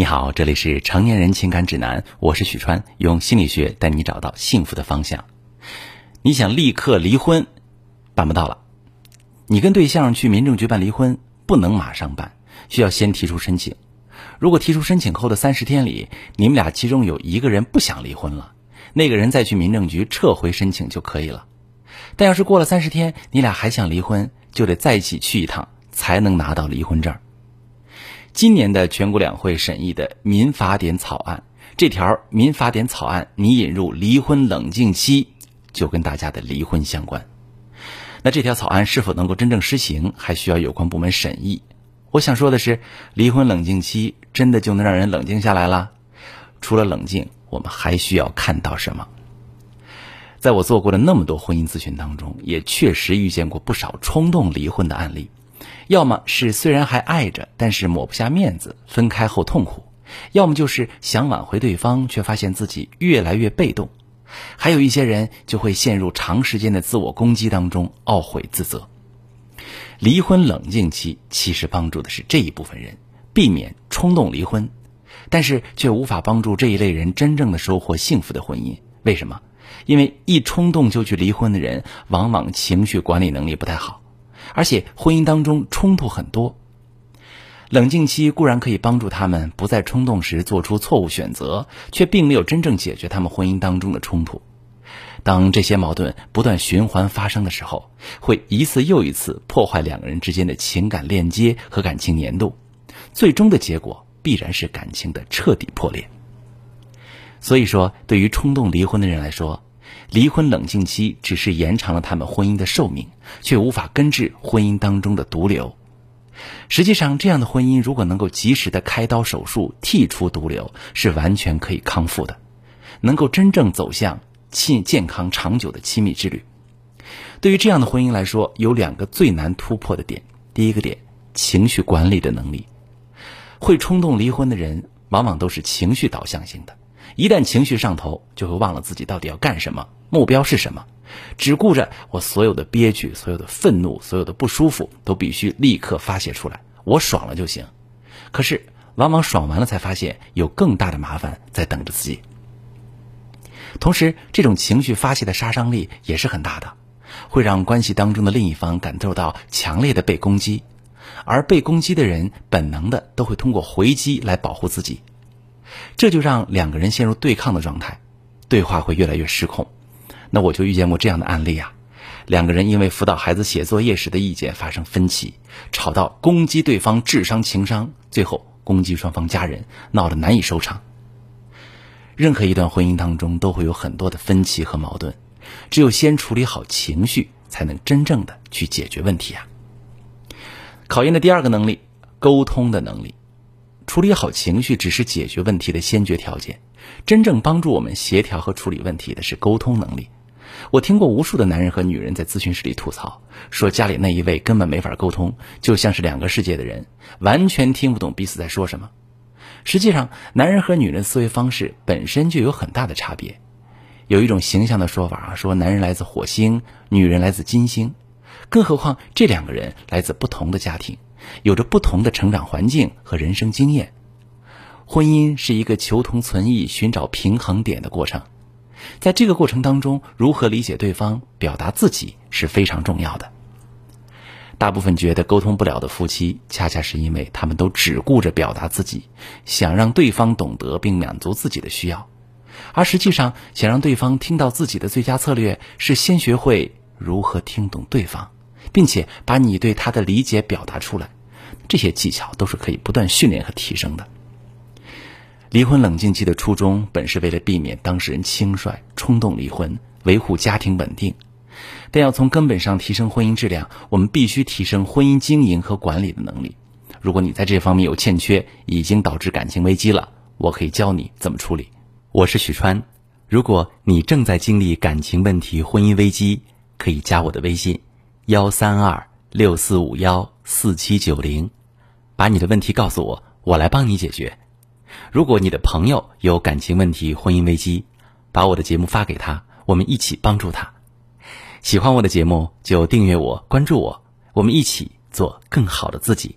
你好，这里是成年人情感指南，我是许川，用心理学带你找到幸福的方向。你想立刻离婚，办不到了。你跟对象去民政局办离婚，不能马上办，需要先提出申请。如果提出申请后的三十天里，你们俩其中有一个人不想离婚了，那个人再去民政局撤回申请就可以了。但要是过了三十天，你俩还想离婚，就得再一起去一趟，才能拿到离婚证。今年的全国两会审议的民法典草案，这条民法典草案拟引入离婚冷静期，就跟大家的离婚相关。那这条草案是否能够真正施行，还需要有关部门审议。我想说的是，离婚冷静期真的就能让人冷静下来了？除了冷静，我们还需要看到什么？在我做过的那么多婚姻咨询当中，也确实遇见过不少冲动离婚的案例。要么是虽然还爱着，但是抹不下面子，分开后痛苦；要么就是想挽回对方，却发现自己越来越被动。还有一些人就会陷入长时间的自我攻击当中，懊悔自责。离婚冷静期其实帮助的是这一部分人，避免冲动离婚，但是却无法帮助这一类人真正的收获幸福的婚姻。为什么？因为一冲动就去离婚的人，往往情绪管理能力不太好。而且婚姻当中冲突很多，冷静期固然可以帮助他们不在冲动时做出错误选择，却并没有真正解决他们婚姻当中的冲突。当这些矛盾不断循环发生的时候，会一次又一次破坏两个人之间的情感链接和感情粘度，最终的结果必然是感情的彻底破裂。所以说，对于冲动离婚的人来说，离婚冷静期只是延长了他们婚姻的寿命，却无法根治婚姻当中的毒瘤。实际上，这样的婚姻如果能够及时的开刀手术剔除毒瘤，是完全可以康复的，能够真正走向亲健康长久的亲密之旅。对于这样的婚姻来说，有两个最难突破的点。第一个点，情绪管理的能力。会冲动离婚的人，往往都是情绪导向型的，一旦情绪上头，就会忘了自己到底要干什么。目标是什么？只顾着我所有的憋屈、所有的愤怒、所有的不舒服，都必须立刻发泄出来，我爽了就行。可是，往往爽完了才发现有更大的麻烦在等着自己。同时，这种情绪发泄的杀伤力也是很大的，会让关系当中的另一方感受到强烈的被攻击，而被攻击的人本能的都会通过回击来保护自己，这就让两个人陷入对抗的状态，对话会越来越失控。那我就遇见过这样的案例啊，两个人因为辅导孩子写作业时的意见发生分歧，吵到攻击对方智商情商，最后攻击双方家人，闹得难以收场。任何一段婚姻当中都会有很多的分歧和矛盾，只有先处理好情绪，才能真正的去解决问题啊。考验的第二个能力，沟通的能力。处理好情绪只是解决问题的先决条件，真正帮助我们协调和处理问题的是沟通能力。我听过无数的男人和女人在咨询室里吐槽，说家里那一位根本没法沟通，就像是两个世界的人，完全听不懂彼此在说什么。实际上，男人和女人思维方式本身就有很大的差别。有一种形象的说法啊，说男人来自火星，女人来自金星，更何况这两个人来自不同的家庭，有着不同的成长环境和人生经验。婚姻是一个求同存异、寻找平衡点的过程。在这个过程当中，如何理解对方、表达自己是非常重要的。大部分觉得沟通不了的夫妻，恰恰是因为他们都只顾着表达自己，想让对方懂得并满足自己的需要，而实际上想让对方听到自己的最佳策略是先学会如何听懂对方，并且把你对他的理解表达出来。这些技巧都是可以不断训练和提升的。离婚冷静期的初衷本是为了避免当事人轻率冲动离婚，维护家庭稳定。但要从根本上提升婚姻质量，我们必须提升婚姻经营和管理的能力。如果你在这方面有欠缺，已经导致感情危机了，我可以教你怎么处理。我是许川，如果你正在经历感情问题、婚姻危机，可以加我的微信：幺三二六四五幺四七九零，把你的问题告诉我，我来帮你解决。如果你的朋友有感情问题、婚姻危机，把我的节目发给他，我们一起帮助他。喜欢我的节目就订阅我、关注我，我们一起做更好的自己。